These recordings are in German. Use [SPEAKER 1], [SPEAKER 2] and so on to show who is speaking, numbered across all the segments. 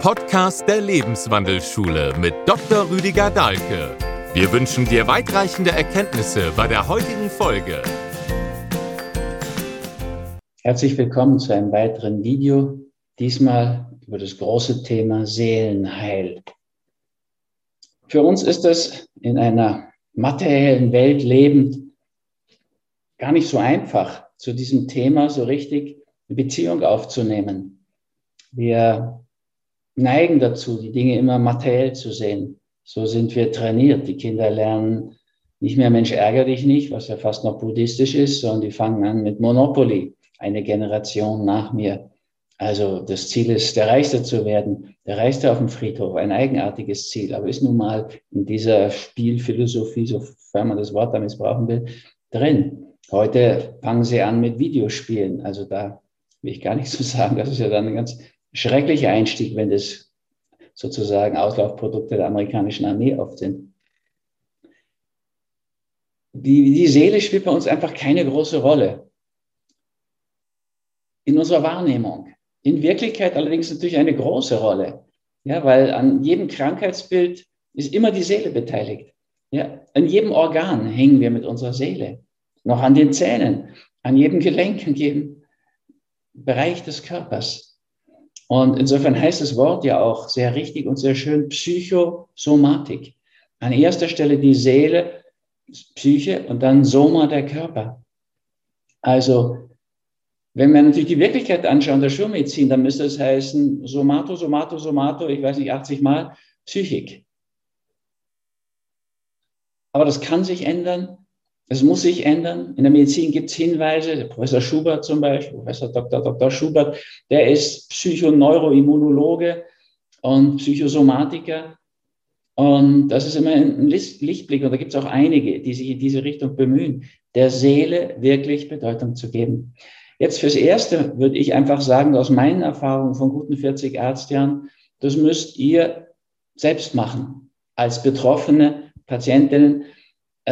[SPEAKER 1] Podcast der Lebenswandelschule mit Dr. Rüdiger Dahlke. Wir wünschen dir weitreichende Erkenntnisse bei der heutigen Folge.
[SPEAKER 2] Herzlich willkommen zu einem weiteren Video, diesmal über das große Thema Seelenheil. Für uns ist es in einer materiellen Welt lebend gar nicht so einfach, zu diesem Thema so richtig eine Beziehung aufzunehmen. Wir neigen dazu, die Dinge immer materiell zu sehen. So sind wir trainiert. Die Kinder lernen nicht mehr Mensch ärger dich nicht, was ja fast noch buddhistisch ist, sondern die fangen an mit Monopoly, eine Generation nach mir. Also das Ziel ist, der Reichste zu werden, der Reichste auf dem Friedhof, ein eigenartiges Ziel, aber ist nun mal in dieser Spielphilosophie, sofern man das Wort da missbrauchen will, drin. Heute fangen sie an mit Videospielen. Also da will ich gar nichts zu sagen. Das ist ja dann ein ganz schrecklicher Einstieg, wenn das sozusagen Auslaufprodukte der amerikanischen Armee oft sind. Die, die Seele spielt bei uns einfach keine große Rolle in unserer Wahrnehmung. In Wirklichkeit allerdings natürlich eine große Rolle. Ja, weil an jedem Krankheitsbild ist immer die Seele beteiligt. Ja, an jedem Organ hängen wir mit unserer Seele. Noch an den Zähnen, an jedem Gelenk, an jedem Bereich des Körpers. Und insofern heißt das Wort ja auch sehr richtig und sehr schön Psychosomatik. An erster Stelle die Seele, Psyche und dann Soma der Körper. Also, wenn wir natürlich die Wirklichkeit anschauen, der Schulmedizin, dann müsste es heißen Somato, Somato, Somato, ich weiß nicht, 80 Mal Psychik. Aber das kann sich ändern. Es muss sich ändern. In der Medizin gibt es Hinweise. Der Professor Schubert zum Beispiel, Professor Dr. Dr. Schubert, der ist Psychoneuroimmunologe und Psychosomatiker. Und das ist immer ein Lichtblick. Und da gibt es auch einige, die sich in diese Richtung bemühen, der Seele wirklich Bedeutung zu geben. Jetzt fürs Erste würde ich einfach sagen, aus meinen Erfahrungen von guten 40 Ärztjahren, das müsst ihr selbst machen. Als betroffene Patientinnen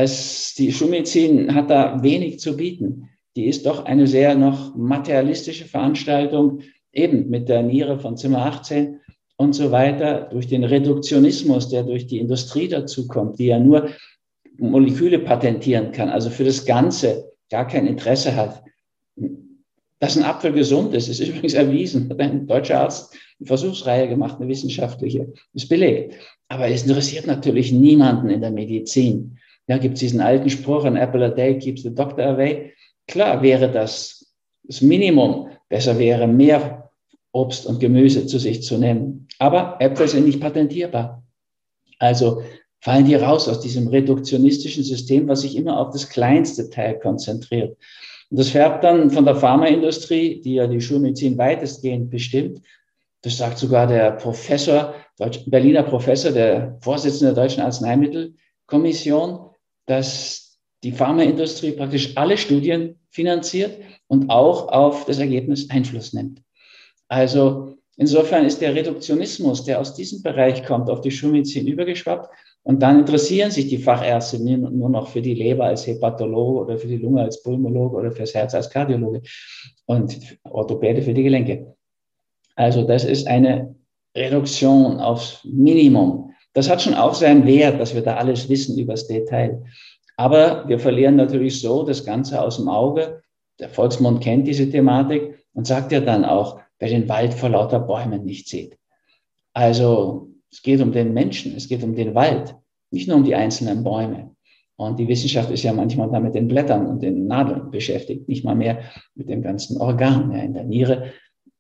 [SPEAKER 2] es, die Schulmedizin hat da wenig zu bieten. Die ist doch eine sehr noch materialistische Veranstaltung, eben mit der Niere von Zimmer 18 und so weiter, durch den Reduktionismus, der durch die Industrie dazukommt, die ja nur Moleküle patentieren kann, also für das Ganze gar kein Interesse hat. Dass ein Apfel gesund ist, ist übrigens erwiesen. Hat ein deutscher Arzt eine Versuchsreihe gemacht, eine wissenschaftliche, ist belegt. Aber es interessiert natürlich niemanden in der Medizin. Ja, gibt es diesen alten Spruch, an apple a day keeps the doctor away. Klar wäre das das Minimum. Besser wäre, mehr Obst und Gemüse zu sich zu nehmen. Aber Äpfel sind nicht patentierbar. Also fallen die raus aus diesem reduktionistischen System, was sich immer auf das kleinste Teil konzentriert. Und das färbt dann von der Pharmaindustrie, die ja die Schulmedizin weitestgehend bestimmt. Das sagt sogar der Professor, Berliner Professor, der Vorsitzende der Deutschen Arzneimittelkommission dass die Pharmaindustrie praktisch alle Studien finanziert und auch auf das Ergebnis Einfluss nimmt. Also insofern ist der Reduktionismus, der aus diesem Bereich kommt, auf die Schulmedizin übergeschwappt. Und dann interessieren sich die Fachärzte nur noch für die Leber als Hepatologe oder für die Lunge als Pulmologe oder fürs Herz als Kardiologe und Orthopäde für die Gelenke. Also das ist eine Reduktion aufs Minimum. Das hat schon auch seinen Wert, dass wir da alles wissen über das Detail. Aber wir verlieren natürlich so das Ganze aus dem Auge. Der Volksmund kennt diese Thematik und sagt ja dann auch, wer den Wald vor lauter Bäumen nicht sieht. Also es geht um den Menschen, es geht um den Wald, nicht nur um die einzelnen Bäume. Und die Wissenschaft ist ja manchmal da mit den Blättern und den Nadeln beschäftigt, nicht mal mehr mit dem ganzen Organ. Ja, in der Niere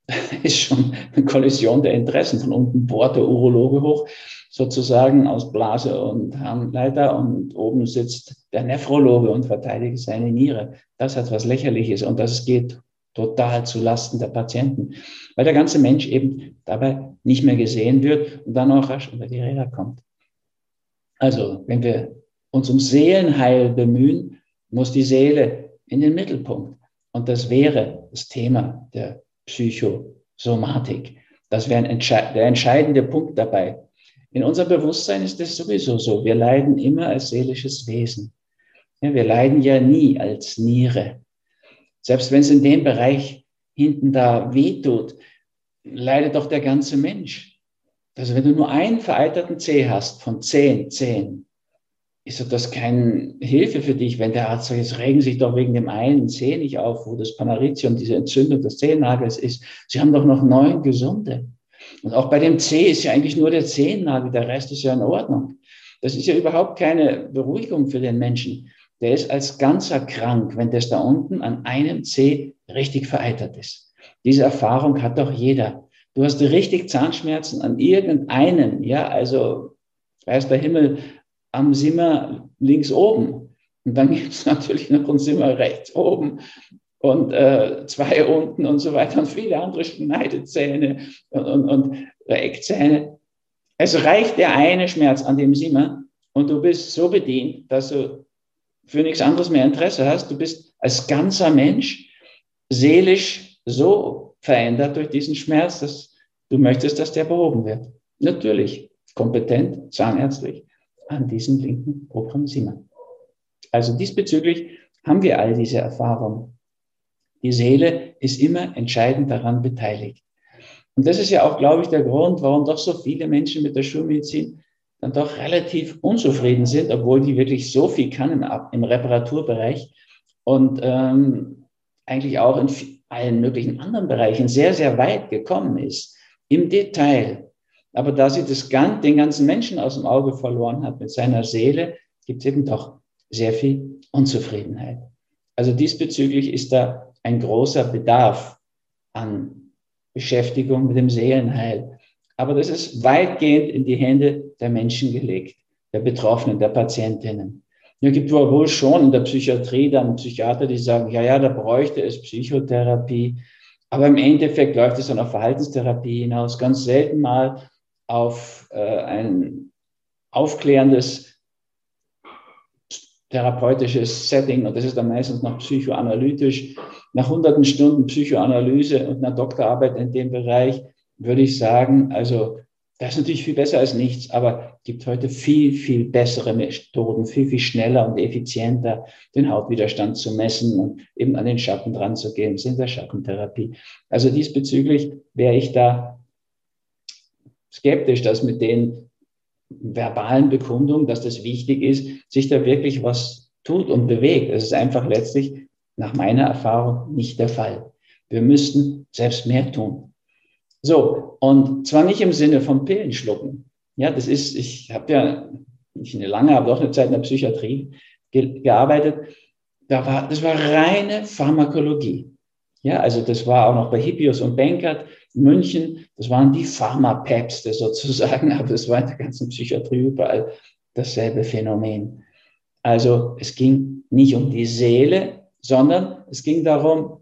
[SPEAKER 2] ist schon eine Kollision der Interessen. Von unten bohrt der Urologe hoch, sozusagen aus Blase und Harnleiter und oben sitzt der Nephrologe und verteidigt seine Niere. Das hat was Lächerliches und das geht total zu Lasten der Patienten, weil der ganze Mensch eben dabei nicht mehr gesehen wird und dann auch rasch unter die Räder kommt. Also, wenn wir uns um Seelenheil bemühen, muss die Seele in den Mittelpunkt. Und das wäre das Thema der Psychosomatik. Das wäre Entsche der entscheidende Punkt dabei. In unserem Bewusstsein ist es sowieso so. Wir leiden immer als seelisches Wesen. Wir leiden ja nie als Niere. Selbst wenn es in dem Bereich hinten da wehtut, leidet doch der ganze Mensch. Also wenn du nur einen vereiterten Zeh hast von zehn Zehen, ist das keine Hilfe für dich, wenn der Arzt sagt, jetzt regen sich doch wegen dem einen Zeh nicht auf, wo das Panaritium, diese Entzündung des Zehennagels ist. Sie haben doch noch neun gesunde. Und auch bei dem Zeh ist ja eigentlich nur der Zehennagel, der Rest ist ja in Ordnung. Das ist ja überhaupt keine Beruhigung für den Menschen. Der ist als ganzer krank, wenn das da unten an einem Zeh richtig vereitert ist. Diese Erfahrung hat doch jeder. Du hast richtig Zahnschmerzen an irgendeinem, ja, also weiß der Himmel, am Zimmer links oben. Und dann gibt es natürlich noch ein Zimmer rechts oben und äh, zwei unten und so weiter und viele andere Schneidezähne und, und, und Eckzähne. Es reicht der eine Schmerz an dem Zimmer und du bist so bedient, dass du für nichts anderes mehr Interesse hast. Du bist als ganzer Mensch seelisch so verändert durch diesen Schmerz, dass du möchtest, dass der behoben wird. Natürlich, kompetent, zahnärztlich, an diesem linken oberen Zimmer. Also diesbezüglich haben wir all diese Erfahrungen. Die Seele ist immer entscheidend daran beteiligt. Und das ist ja auch, glaube ich, der Grund, warum doch so viele Menschen mit der Schulmedizin dann doch relativ unzufrieden sind, obwohl die wirklich so viel kann im, im Reparaturbereich und ähm, eigentlich auch in allen möglichen anderen Bereichen sehr, sehr weit gekommen ist, im Detail. Aber da sie das, den ganzen Menschen aus dem Auge verloren hat mit seiner Seele, gibt es eben doch sehr viel Unzufriedenheit. Also diesbezüglich ist da ein großer Bedarf an Beschäftigung mit dem Seelenheil. Aber das ist weitgehend in die Hände der Menschen gelegt, der Betroffenen, der Patientinnen. Es gibt wohl schon in der Psychiatrie dann Psychiater, die sagen, ja, ja, da bräuchte es Psychotherapie. Aber im Endeffekt läuft es dann auf Verhaltenstherapie hinaus. Ganz selten mal auf äh, ein aufklärendes therapeutisches Setting und das ist dann meistens noch psychoanalytisch. Nach hunderten Stunden Psychoanalyse und einer Doktorarbeit in dem Bereich würde ich sagen, also das ist natürlich viel besser als nichts, aber gibt heute viel, viel bessere Methoden, viel, viel schneller und effizienter den Hautwiderstand zu messen und eben an den Schatten dran zu gehen, in der Schattentherapie. Also diesbezüglich wäre ich da skeptisch, dass mit den verbalen Bekundungen, dass das wichtig ist, sich da wirklich was tut und bewegt. Das ist einfach letztlich nach meiner Erfahrung nicht der Fall. Wir müssten selbst mehr tun. So, und zwar nicht im Sinne von Pillen schlucken. Ja, das ist, ich habe ja nicht eine lange, aber doch eine Zeit in der Psychiatrie ge gearbeitet. Da war, das war reine Pharmakologie. Ja, also das war auch noch bei Hippius und Benkert München, das waren die Pharmapäpste sozusagen, aber das war in der ganzen Psychiatrie überall dasselbe Phänomen. Also es ging nicht um die Seele, sondern es ging darum,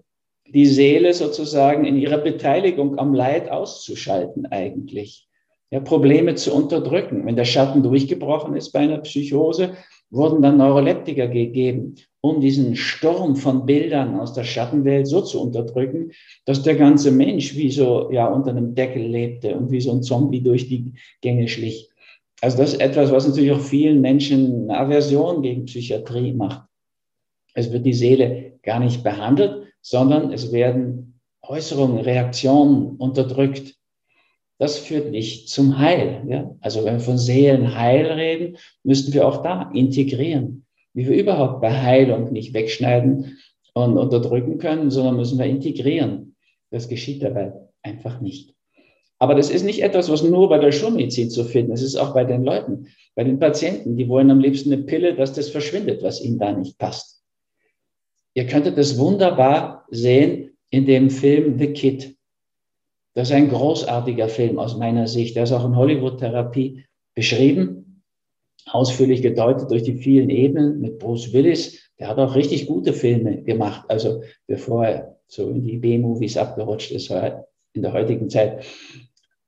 [SPEAKER 2] die Seele sozusagen in ihrer Beteiligung am Leid auszuschalten eigentlich. Ja, Probleme zu unterdrücken. Wenn der Schatten durchgebrochen ist bei einer Psychose, wurden dann Neuroleptika gegeben, um diesen Sturm von Bildern aus der Schattenwelt so zu unterdrücken, dass der ganze Mensch wie so ja unter einem Deckel lebte und wie so ein Zombie durch die Gänge schlich. Also das ist etwas, was natürlich auch vielen Menschen eine Aversion gegen Psychiatrie macht. Es wird die Seele gar nicht behandelt, sondern es werden Äußerungen, Reaktionen unterdrückt. Das führt nicht zum Heil. Ja? Also wenn wir von Seelenheil reden, müssten wir auch da integrieren, wie wir überhaupt bei Heilung nicht wegschneiden und unterdrücken können, sondern müssen wir integrieren. Das geschieht dabei einfach nicht. Aber das ist nicht etwas, was nur bei der Schulmedizin zu finden ist. Es ist auch bei den Leuten, bei den Patienten. Die wollen am liebsten eine Pille, dass das verschwindet, was ihnen da nicht passt. Ihr könntet das wunderbar sehen in dem Film The Kid. Das ist ein großartiger Film aus meiner Sicht. Der ist auch in Hollywood-Therapie beschrieben, ausführlich gedeutet durch die vielen Ebenen mit Bruce Willis. Der hat auch richtig gute Filme gemacht, also bevor er so in die B-Movies abgerutscht ist in der heutigen Zeit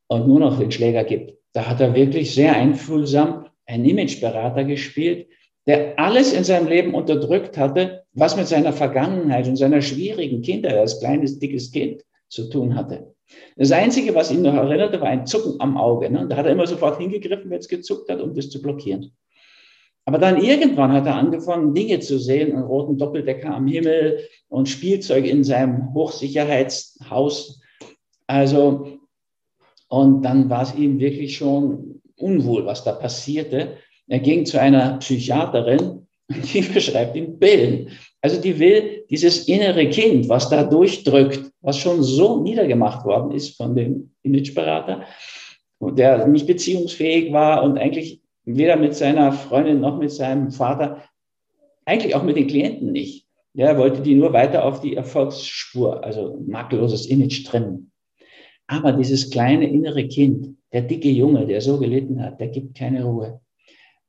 [SPEAKER 2] und nur noch den Schläger gibt. Da hat er wirklich sehr einfühlsam einen Imageberater gespielt, der alles in seinem Leben unterdrückt hatte, was mit seiner Vergangenheit und seiner schwierigen Kindheit als kleines, dickes Kind zu tun hatte. Das Einzige, was ihn noch erinnerte, war ein Zucken am Auge. Ne? Da hat er immer sofort hingegriffen, wenn es gezuckt hat, um das zu blockieren. Aber dann irgendwann hat er angefangen, Dinge zu sehen, einen roten Doppeldecker am Himmel und Spielzeug in seinem Hochsicherheitshaus. Also, Und dann war es ihm wirklich schon unwohl, was da passierte. Er ging zu einer Psychiaterin die beschreibt ihm Billen. Also die will dieses innere Kind, was da durchdrückt, was schon so niedergemacht worden ist von dem Imageberater, der nicht beziehungsfähig war und eigentlich weder mit seiner Freundin noch mit seinem Vater, eigentlich auch mit den Klienten nicht. Ja, er wollte die nur weiter auf die Erfolgsspur, also makelloses Image trimmen. Aber dieses kleine innere Kind, der dicke Junge, der so gelitten hat, der gibt keine Ruhe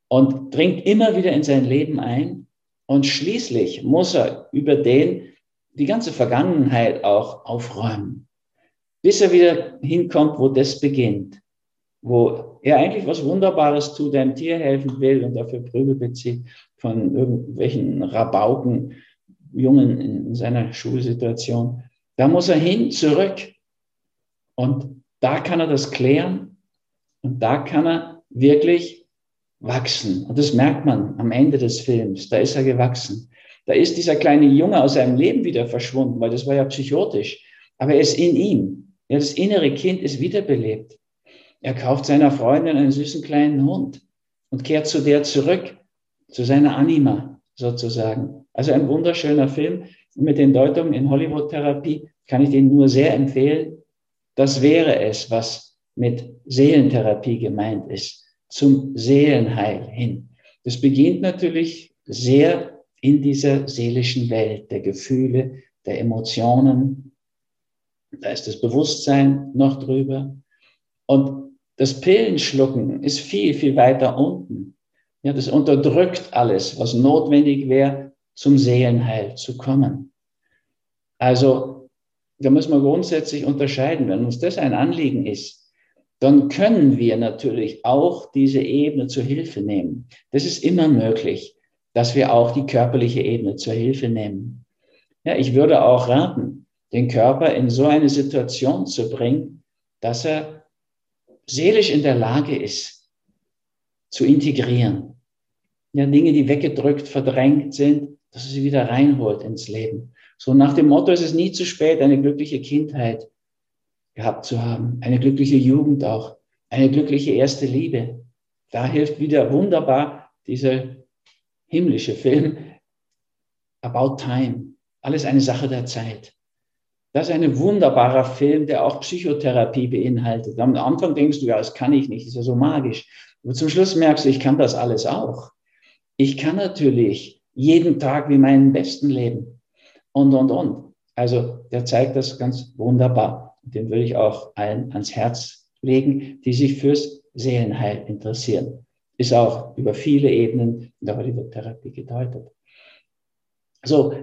[SPEAKER 2] und dringt immer wieder in sein Leben ein. Und schließlich muss er über den die ganze Vergangenheit auch aufräumen, bis er wieder hinkommt, wo das beginnt, wo er eigentlich was Wunderbares tut, einem Tier helfen will und dafür Prügel bezieht von irgendwelchen Rabauken, Jungen in seiner Schulsituation. Da muss er hin, zurück. Und da kann er das klären und da kann er wirklich wachsen. Und das merkt man am Ende des Films. Da ist er gewachsen. Da ist dieser kleine Junge aus seinem Leben wieder verschwunden, weil das war ja psychotisch. Aber er ist in ihm. Ja, das innere Kind ist wiederbelebt. Er kauft seiner Freundin einen süßen kleinen Hund und kehrt zu der zurück, zu seiner Anima sozusagen. Also ein wunderschöner Film. mit den Deutungen in Hollywood-Therapie kann ich den nur sehr empfehlen. Das wäre es, was mit Seelentherapie gemeint ist zum Seelenheil hin. Das beginnt natürlich sehr in dieser seelischen Welt der Gefühle, der Emotionen. Da ist das Bewusstsein noch drüber. Und das Pillenschlucken ist viel, viel weiter unten. Ja, das unterdrückt alles, was notwendig wäre, zum Seelenheil zu kommen. Also, da muss man grundsätzlich unterscheiden. Wenn uns das ein Anliegen ist, dann können wir natürlich auch diese Ebene zur Hilfe nehmen. Das ist immer möglich, dass wir auch die körperliche Ebene zur Hilfe nehmen. Ja, ich würde auch raten, den Körper in so eine Situation zu bringen, dass er seelisch in der Lage ist, zu integrieren. Ja, Dinge, die weggedrückt, verdrängt sind, dass er sie wieder reinholt ins Leben. So nach dem Motto, es ist nie zu spät, eine glückliche Kindheit gehabt zu haben, eine glückliche Jugend auch, eine glückliche erste Liebe. Da hilft wieder wunderbar dieser himmlische Film About Time. Alles eine Sache der Zeit. Das ist ein wunderbarer Film, der auch Psychotherapie beinhaltet. Am Anfang denkst du, ja, das kann ich nicht, das ist ja so magisch. Aber zum Schluss merkst du, ich kann das alles auch. Ich kann natürlich jeden Tag wie meinen besten leben. Und, und, und. Also der zeigt das ganz wunderbar den würde ich auch allen ans Herz legen, die sich fürs Seelenheil interessieren. Ist auch über viele Ebenen in der Hollywood-Therapie gedeutet. So,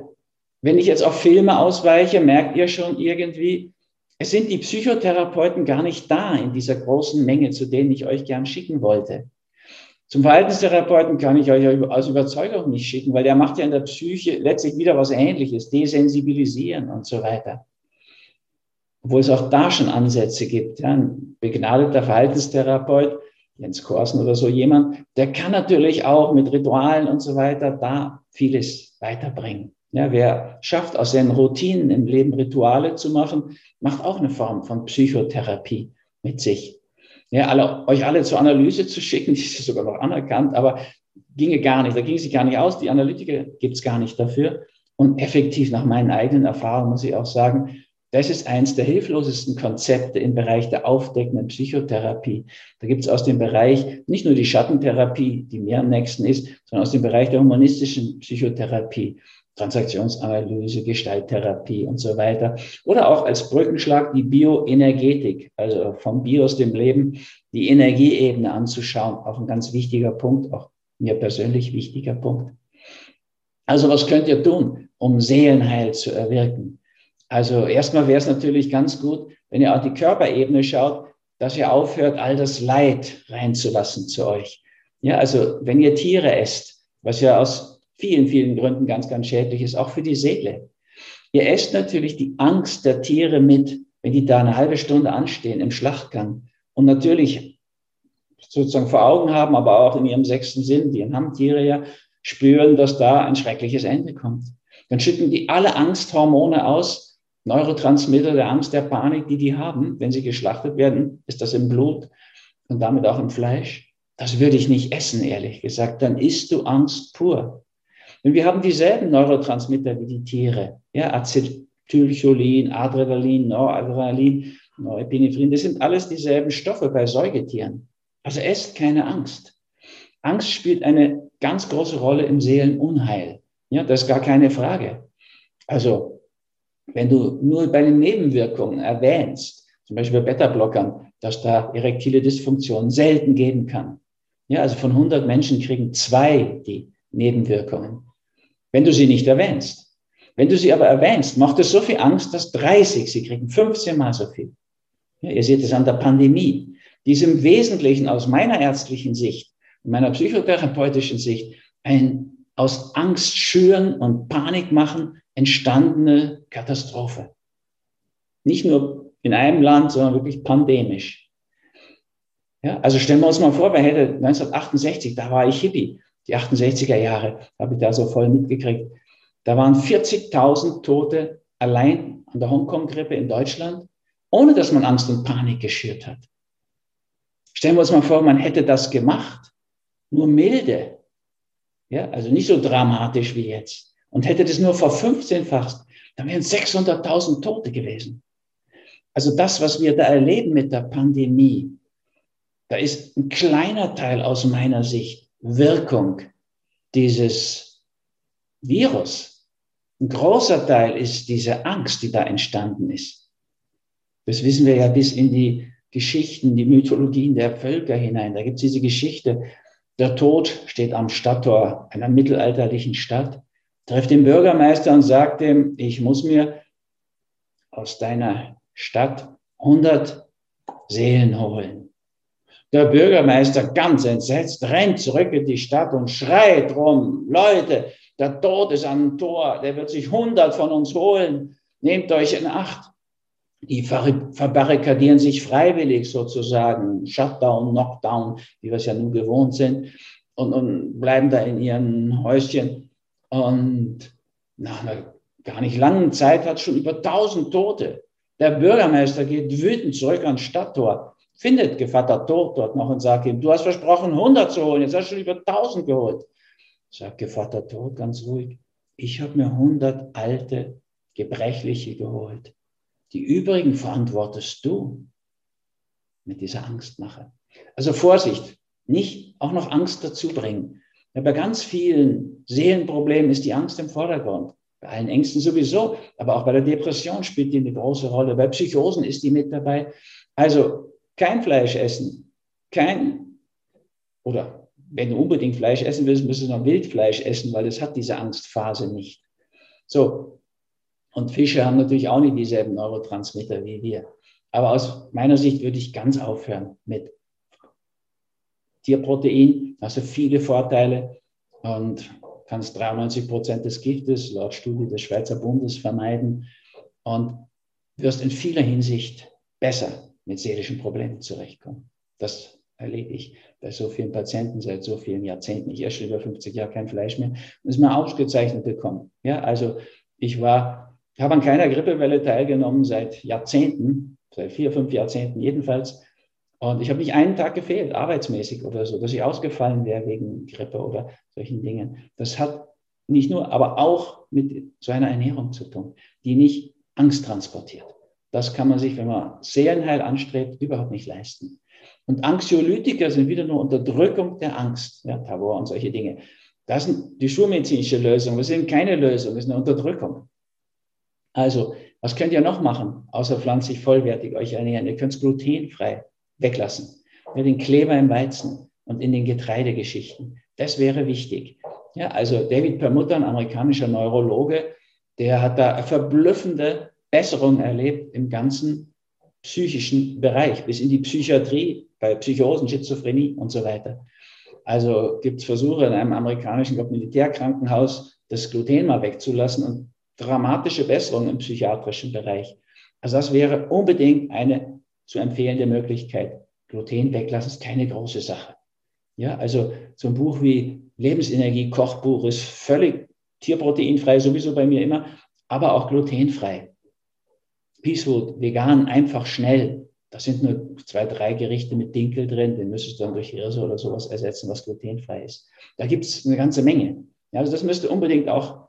[SPEAKER 2] wenn ich jetzt auf Filme ausweiche, merkt ihr schon irgendwie, es sind die Psychotherapeuten gar nicht da in dieser großen Menge, zu denen ich euch gern schicken wollte. Zum Verhaltenstherapeuten kann ich euch aus Überzeugung nicht schicken, weil der macht ja in der Psyche letztlich wieder was Ähnliches, desensibilisieren und so weiter obwohl es auch da schon Ansätze gibt. Ja, ein begnadeter Verhaltenstherapeut, Jens Korsen oder so jemand, der kann natürlich auch mit Ritualen und so weiter da vieles weiterbringen. Ja, wer schafft, aus seinen Routinen im Leben Rituale zu machen, macht auch eine Form von Psychotherapie mit sich. Ja, alle, euch alle zur Analyse zu schicken, die ist sogar noch anerkannt, aber ginge gar nicht, da ging sie gar nicht aus. Die Analytiker gibt es gar nicht dafür. Und effektiv nach meinen eigenen Erfahrungen muss ich auch sagen, das ist eines der hilflosesten Konzepte im Bereich der aufdeckenden Psychotherapie. Da gibt es aus dem Bereich nicht nur die Schattentherapie, die mir am nächsten ist, sondern aus dem Bereich der humanistischen Psychotherapie, Transaktionsanalyse, Gestalttherapie und so weiter. Oder auch als Brückenschlag die Bioenergetik, also vom Bios, dem Leben, die Energieebene anzuschauen. Auch ein ganz wichtiger Punkt, auch mir persönlich wichtiger Punkt. Also was könnt ihr tun, um Seelenheil zu erwirken? Also erstmal wäre es natürlich ganz gut, wenn ihr auf die Körperebene schaut, dass ihr aufhört, all das Leid reinzulassen zu euch. Ja, also wenn ihr Tiere esst, was ja aus vielen, vielen Gründen ganz, ganz schädlich ist, auch für die Seele. Ihr esst natürlich die Angst der Tiere mit, wenn die da eine halbe Stunde anstehen im Schlachtgang und natürlich sozusagen vor Augen haben, aber auch in ihrem sechsten Sinn, die haben Tiere ja, spüren, dass da ein schreckliches Ende kommt. Dann schütten die alle Angsthormone aus, Neurotransmitter der Angst, der Panik, die die haben, wenn sie geschlachtet werden, ist das im Blut und damit auch im Fleisch. Das würde ich nicht essen, ehrlich gesagt. Dann isst du Angst pur. Und wir haben dieselben Neurotransmitter wie die Tiere. Ja, Acetylcholin, Adrenalin, Noradrenalin, Norepinephrine. Das sind alles dieselben Stoffe bei Säugetieren. Also esst keine Angst. Angst spielt eine ganz große Rolle im Seelenunheil. Ja, das ist gar keine Frage. Also, wenn du nur bei den Nebenwirkungen erwähnst, zum Beispiel bei Beta-Blockern, dass da erektile Dysfunktion selten geben kann. Ja, also von 100 Menschen kriegen zwei die Nebenwirkungen, wenn du sie nicht erwähnst. Wenn du sie aber erwähnst, macht es so viel Angst, dass 30 sie kriegen, 15 mal so viel. Ja, ihr seht es an der Pandemie die ist im Wesentlichen aus meiner ärztlichen Sicht, meiner psychotherapeutischen Sicht, ein aus Angst schüren und Panik machen entstandene Katastrophe. Nicht nur in einem Land, sondern wirklich pandemisch. Ja, also stellen wir uns mal vor, wer hätte 1968, da war ich Hippie, die 68er Jahre, habe ich da so voll mitgekriegt. Da waren 40.000 Tote allein an der Hongkong-Grippe in Deutschland, ohne dass man Angst und Panik geschürt hat. Stellen wir uns mal vor, man hätte das gemacht, nur milde, ja, also nicht so dramatisch wie jetzt, und hätte das nur vor 15-fach, dann wären 600.000 Tote gewesen. Also das, was wir da erleben mit der Pandemie, da ist ein kleiner Teil aus meiner Sicht Wirkung dieses Virus. Ein großer Teil ist diese Angst, die da entstanden ist. Das wissen wir ja bis in die Geschichten, die Mythologien der Völker hinein. Da gibt es diese Geschichte, der Tod steht am Stadttor einer mittelalterlichen Stadt, trifft den Bürgermeister und sagt ihm, ich muss mir aus deiner Stadt 100 Seelen holen. Der Bürgermeister, ganz entsetzt, rennt zurück in die Stadt und schreit rum, Leute, der Tod ist am Tor, der wird sich 100 von uns holen, nehmt euch in Acht die verbarrikadieren sich freiwillig sozusagen, Shutdown, Knockdown, wie wir es ja nun gewohnt sind, und, und bleiben da in ihren Häuschen. Und nach einer gar nicht langen Zeit hat es schon über 1000 Tote. Der Bürgermeister geht wütend zurück ans Stadttor, findet Gevatter Tod dort noch und sagt ihm, du hast versprochen, 100 zu holen, jetzt hast du schon über 1000 geholt. Sagt Gevatter Tod ganz ruhig, ich habe mir 100 alte, gebrechliche geholt. Die übrigen verantwortest du mit dieser Angstmache. Also Vorsicht, nicht auch noch Angst dazu bringen. Ja, bei ganz vielen Seelenproblemen ist die Angst im Vordergrund. Bei allen Ängsten sowieso, aber auch bei der Depression spielt die eine große Rolle. Bei Psychosen ist die mit dabei. Also kein Fleisch essen, kein, oder wenn du unbedingt Fleisch essen willst, müsstest du noch Wildfleisch essen, weil es hat diese Angstphase nicht. So, und Fische haben natürlich auch nicht dieselben Neurotransmitter wie wir. Aber aus meiner Sicht würde ich ganz aufhören mit Tierprotein. Also viele Vorteile und kannst 93 Prozent des Giftes laut Studie des Schweizer Bundes vermeiden und wirst in vieler Hinsicht besser mit seelischen Problemen zurechtkommen. Das erlebe ich bei so vielen Patienten seit so vielen Jahrzehnten. Ich esse über 50 Jahre kein Fleisch mehr und es mir ausgezeichnet bekommen. Ja, also ich war habe an keiner Grippewelle teilgenommen seit Jahrzehnten, seit vier, fünf Jahrzehnten jedenfalls. Und ich habe nicht einen Tag gefehlt, arbeitsmäßig oder so, dass ich ausgefallen wäre wegen Grippe oder solchen Dingen. Das hat nicht nur, aber auch mit so einer Ernährung zu tun, die nicht Angst transportiert. Das kann man sich, wenn man Seelenheil anstrebt, überhaupt nicht leisten. Und Anxiolytiker sind wieder nur Unterdrückung der Angst, ja, Tabor und solche Dinge. Das sind die schulmedizinische Lösung. Das sind keine Lösung, das ist eine Unterdrückung. Also, was könnt ihr noch machen, außer pflanzlich vollwertig euch ernähren? Ihr könnt es glutenfrei weglassen. Ja, den Kleber im Weizen und in den Getreidegeschichten. Das wäre wichtig. Ja, also David Permutter, ein amerikanischer Neurologe, der hat da verblüffende Besserungen erlebt im ganzen psychischen Bereich, bis in die Psychiatrie, bei Psychosen, Schizophrenie und so weiter. Also gibt es Versuche in einem amerikanischen glaub, Militärkrankenhaus, das Gluten mal wegzulassen und dramatische Besserung im psychiatrischen Bereich. Also das wäre unbedingt eine zu empfehlende Möglichkeit. Gluten weglassen ist keine große Sache. Ja, also so ein Buch wie Lebensenergie, Kochbuch ist völlig tierproteinfrei, sowieso bei mir immer, aber auch glutenfrei. Peacefood, vegan, einfach schnell. Da sind nur zwei, drei Gerichte mit Dinkel drin, den müsstest du dann durch Hirse oder sowas ersetzen, was glutenfrei ist. Da gibt es eine ganze Menge. Ja, also das müsste unbedingt auch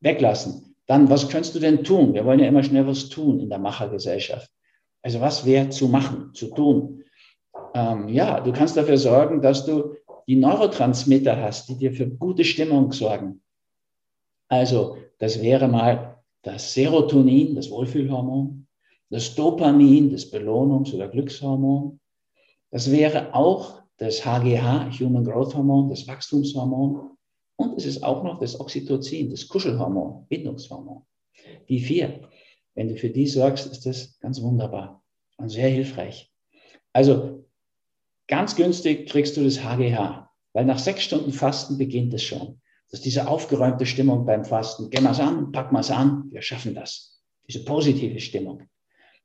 [SPEAKER 2] weglassen. Dann, was könntest du denn tun? Wir wollen ja immer schnell was tun in der Machergesellschaft. Also was wäre zu machen, zu tun? Ähm, ja, du kannst dafür sorgen, dass du die Neurotransmitter hast, die dir für gute Stimmung sorgen. Also das wäre mal das Serotonin, das Wohlfühlhormon, das Dopamin, das Belohnungs- oder Glückshormon. Das wäre auch das HGH, Human Growth Hormon, das Wachstumshormon. Und es ist auch noch das Oxytocin, das Kuschelhormon, Bindungshormon. Die vier. Wenn du für die sorgst, ist das ganz wunderbar und sehr hilfreich. Also ganz günstig kriegst du das HGH, weil nach sechs Stunden Fasten beginnt es schon. Das ist diese aufgeräumte Stimmung beim Fasten. Gehen wir es an, packen wir es an, wir schaffen das. Diese positive Stimmung.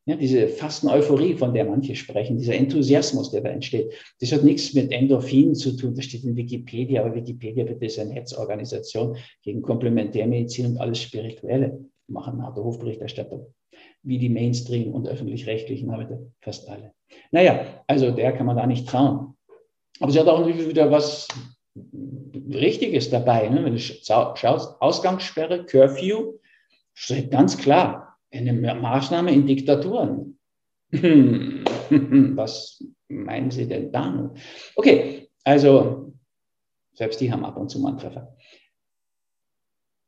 [SPEAKER 2] Ja, diese Fasten-Euphorie, von der manche sprechen, dieser Enthusiasmus, der da entsteht, das hat nichts mit Endorphinen zu tun. Das steht in Wikipedia, aber Wikipedia bitte ist eine Hetzorganisation gegen Komplementärmedizin und alles Spirituelle. Machen harte Hofberichterstattung, wie die Mainstream- und öffentlich-rechtlichen heute, fast alle. Naja, also der kann man da nicht trauen. Aber sie hat auch wieder was Richtiges dabei. Ne? Wenn du schaust, Ausgangssperre, Curfew, steht ganz klar, eine Maßnahme in Diktaturen. Was meinen Sie denn da? Okay, also selbst die haben ab und zu mal einen Treffer.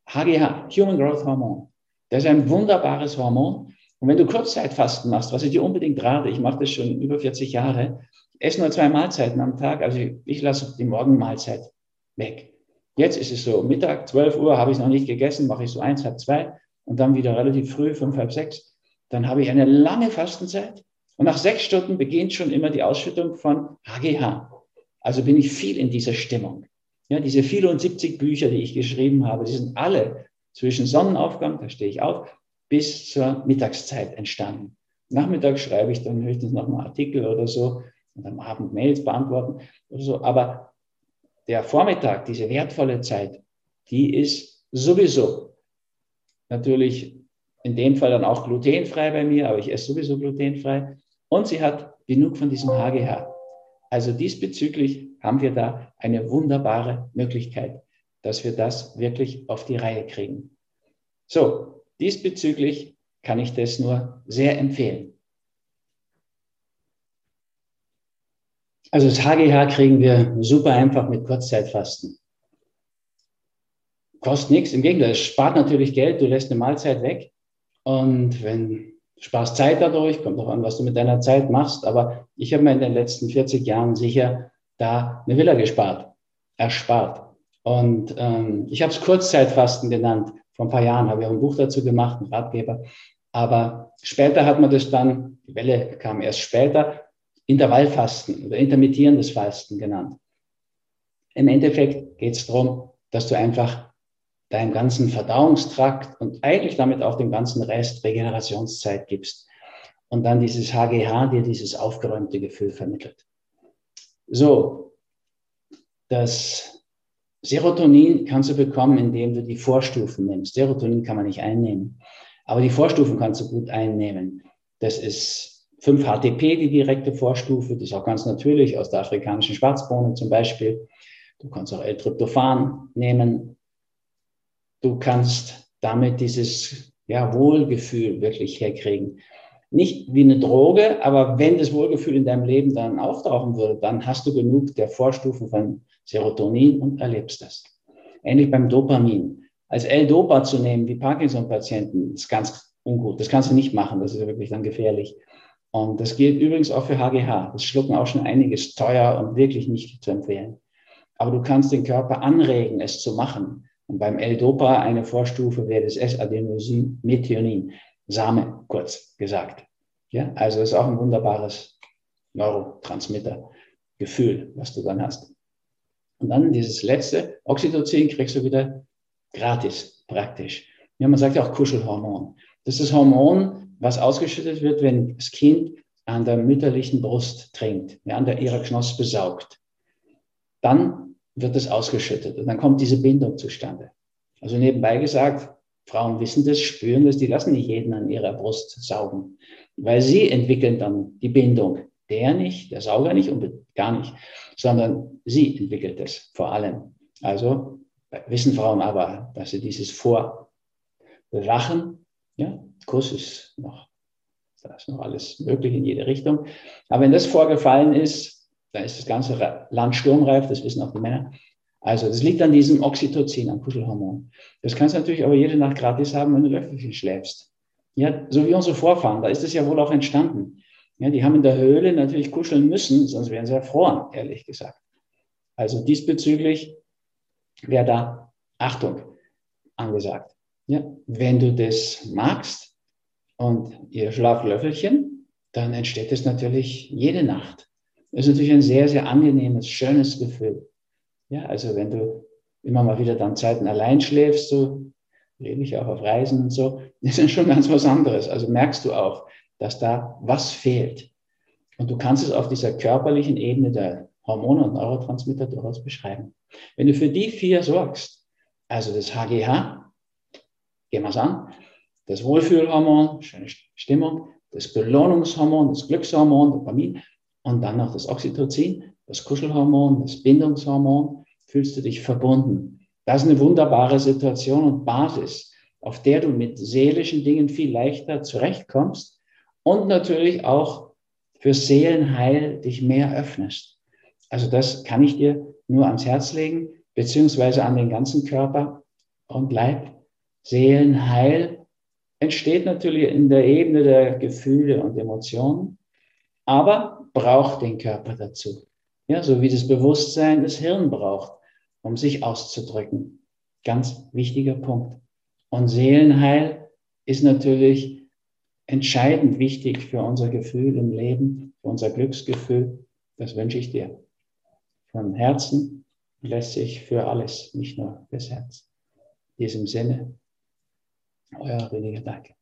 [SPEAKER 2] HGH, Human Growth Hormone. Das ist ein wunderbares Hormon. Und wenn du Kurzzeitfasten machst, was ich dir unbedingt rate, ich mache das schon über 40 Jahre, esse nur zwei Mahlzeiten am Tag. Also ich, ich lasse die Morgenmahlzeit weg. Jetzt ist es so, Mittag, 12 Uhr habe ich noch nicht gegessen, mache ich so eins, halb zwei und dann wieder relativ früh, fünf, halb sechs. Dann habe ich eine lange Fastenzeit und nach sechs Stunden beginnt schon immer die Ausschüttung von HGH. Also bin ich viel in dieser Stimmung. Ja, diese 74 Bücher, die ich geschrieben habe, die sind alle zwischen Sonnenaufgang, da stehe ich auf, bis zur Mittagszeit entstanden. Nachmittag schreibe ich dann höchstens noch mal Artikel oder so und am Abend Mails beantworten oder so. Aber der Vormittag, diese wertvolle Zeit, die ist sowieso natürlich in dem Fall dann auch glutenfrei bei mir, aber ich esse sowieso glutenfrei. Und sie hat genug von diesem HGH. Also diesbezüglich haben wir da eine wunderbare Möglichkeit, dass wir das wirklich auf die Reihe kriegen. So, diesbezüglich kann ich das nur sehr empfehlen. Also das HGH kriegen wir super einfach mit Kurzzeitfasten. Kostet nichts, im Gegenteil, es spart natürlich Geld, du lässt eine Mahlzeit weg und wenn du sparst Zeit dadurch, kommt auch an, was du mit deiner Zeit machst, aber ich habe mir in den letzten 40 Jahren sicher da eine Villa gespart, erspart. Und ähm, ich habe es Kurzzeitfasten genannt. Vor ein paar Jahren habe ich auch ein Buch dazu gemacht, einen Ratgeber. Aber später hat man das dann, die Welle kam erst später, Intervallfasten oder intermittierendes Fasten genannt. Im Endeffekt geht es darum, dass du einfach deinem ganzen Verdauungstrakt und eigentlich damit auch dem ganzen Rest Regenerationszeit gibst und dann dieses HGH dir dieses aufgeräumte Gefühl vermittelt. So, das Serotonin kannst du bekommen, indem du die Vorstufen nimmst. Serotonin kann man nicht einnehmen, aber die Vorstufen kannst du gut einnehmen. Das ist 5-HTP, die direkte Vorstufe, das ist auch ganz natürlich aus der afrikanischen Schwarzbohne zum Beispiel. Du kannst auch L-Tryptophan nehmen. Du kannst damit dieses ja, Wohlgefühl wirklich herkriegen. Nicht wie eine Droge, aber wenn das Wohlgefühl in deinem Leben dann auftauchen würde, dann hast du genug der Vorstufen von Serotonin und erlebst das. Ähnlich beim Dopamin. Als L-Dopa zu nehmen, wie Parkinson-Patienten, ist ganz ungut. Das kannst du nicht machen, das ist wirklich dann gefährlich. Und das gilt übrigens auch für HGH. Das schlucken auch schon einiges teuer und wirklich nicht zu empfehlen. Aber du kannst den Körper anregen, es zu machen. Und beim L-Dopa eine Vorstufe wäre das S-Adenosin-Methionin, Same kurz gesagt. Ja, also ist auch ein wunderbares Neurotransmitter-Gefühl, was du dann hast. Und dann dieses letzte, Oxytocin, kriegst du wieder gratis, praktisch. Ja, man sagt ja auch Kuschelhormon. Das ist das Hormon, was ausgeschüttet wird, wenn das Kind an der mütterlichen Brust trinkt, ja, an der ihrer Knoss besaugt. Dann wird es ausgeschüttet und dann kommt diese Bindung zustande. Also nebenbei gesagt, Frauen wissen das, spüren das, die lassen nicht jeden an ihrer Brust saugen, weil sie entwickeln dann die Bindung. Der nicht, der Sauger nicht und gar nicht, sondern sie entwickelt es vor allem. Also wissen Frauen aber, dass sie dieses Vorbewachen, ja, Kuss ist noch, da ist noch alles möglich in jede Richtung. Aber wenn das vorgefallen ist, dann ist das ganze Land sturmreif, das wissen auch die Männer. Also das liegt an diesem Oxytocin, am Kuschelhormon. Das kannst du natürlich aber jede Nacht gratis haben, wenn du Löffelchen schläfst. Ja, so wie unsere Vorfahren, da ist es ja wohl auch entstanden. Ja, die haben in der Höhle natürlich kuscheln müssen, sonst wären sie erfroren, ehrlich gesagt. Also diesbezüglich wäre da Achtung angesagt. Ja, wenn du das magst und ihr Schlaflöffelchen, dann entsteht es natürlich jede Nacht. Das ist natürlich ein sehr, sehr angenehmes, schönes Gefühl. Ja, also wenn du immer mal wieder dann Zeiten allein schläfst, so lebe ich auch auf Reisen und so, ist dann schon ganz was anderes. Also merkst du auch, dass da was fehlt. Und du kannst es auf dieser körperlichen Ebene der Hormone und Neurotransmitter durchaus beschreiben. Wenn du für die vier sorgst, also das HGH, gehen wir es an, das Wohlfühlhormon, schöne Stimmung, das Belohnungshormon, das Glückshormon, Dopamin und dann noch das Oxytocin, das Kuschelhormon, das Bindungshormon, fühlst du dich verbunden. Das ist eine wunderbare Situation und Basis, auf der du mit seelischen Dingen viel leichter zurechtkommst und natürlich auch für Seelenheil dich mehr öffnest. Also das kann ich dir nur ans Herz legen, beziehungsweise an den ganzen Körper und Leib. Seelenheil entsteht natürlich in der Ebene der Gefühle und Emotionen, aber braucht den Körper dazu. Ja, so wie das Bewusstsein das Hirn braucht, um sich auszudrücken. Ganz wichtiger Punkt. Und Seelenheil ist natürlich entscheidend wichtig für unser Gefühl im Leben, für unser Glücksgefühl. Das wünsche ich dir. Von Herzen lässt sich für alles, nicht nur fürs Herz. In diesem Sinne, euer Rüdiger Danke.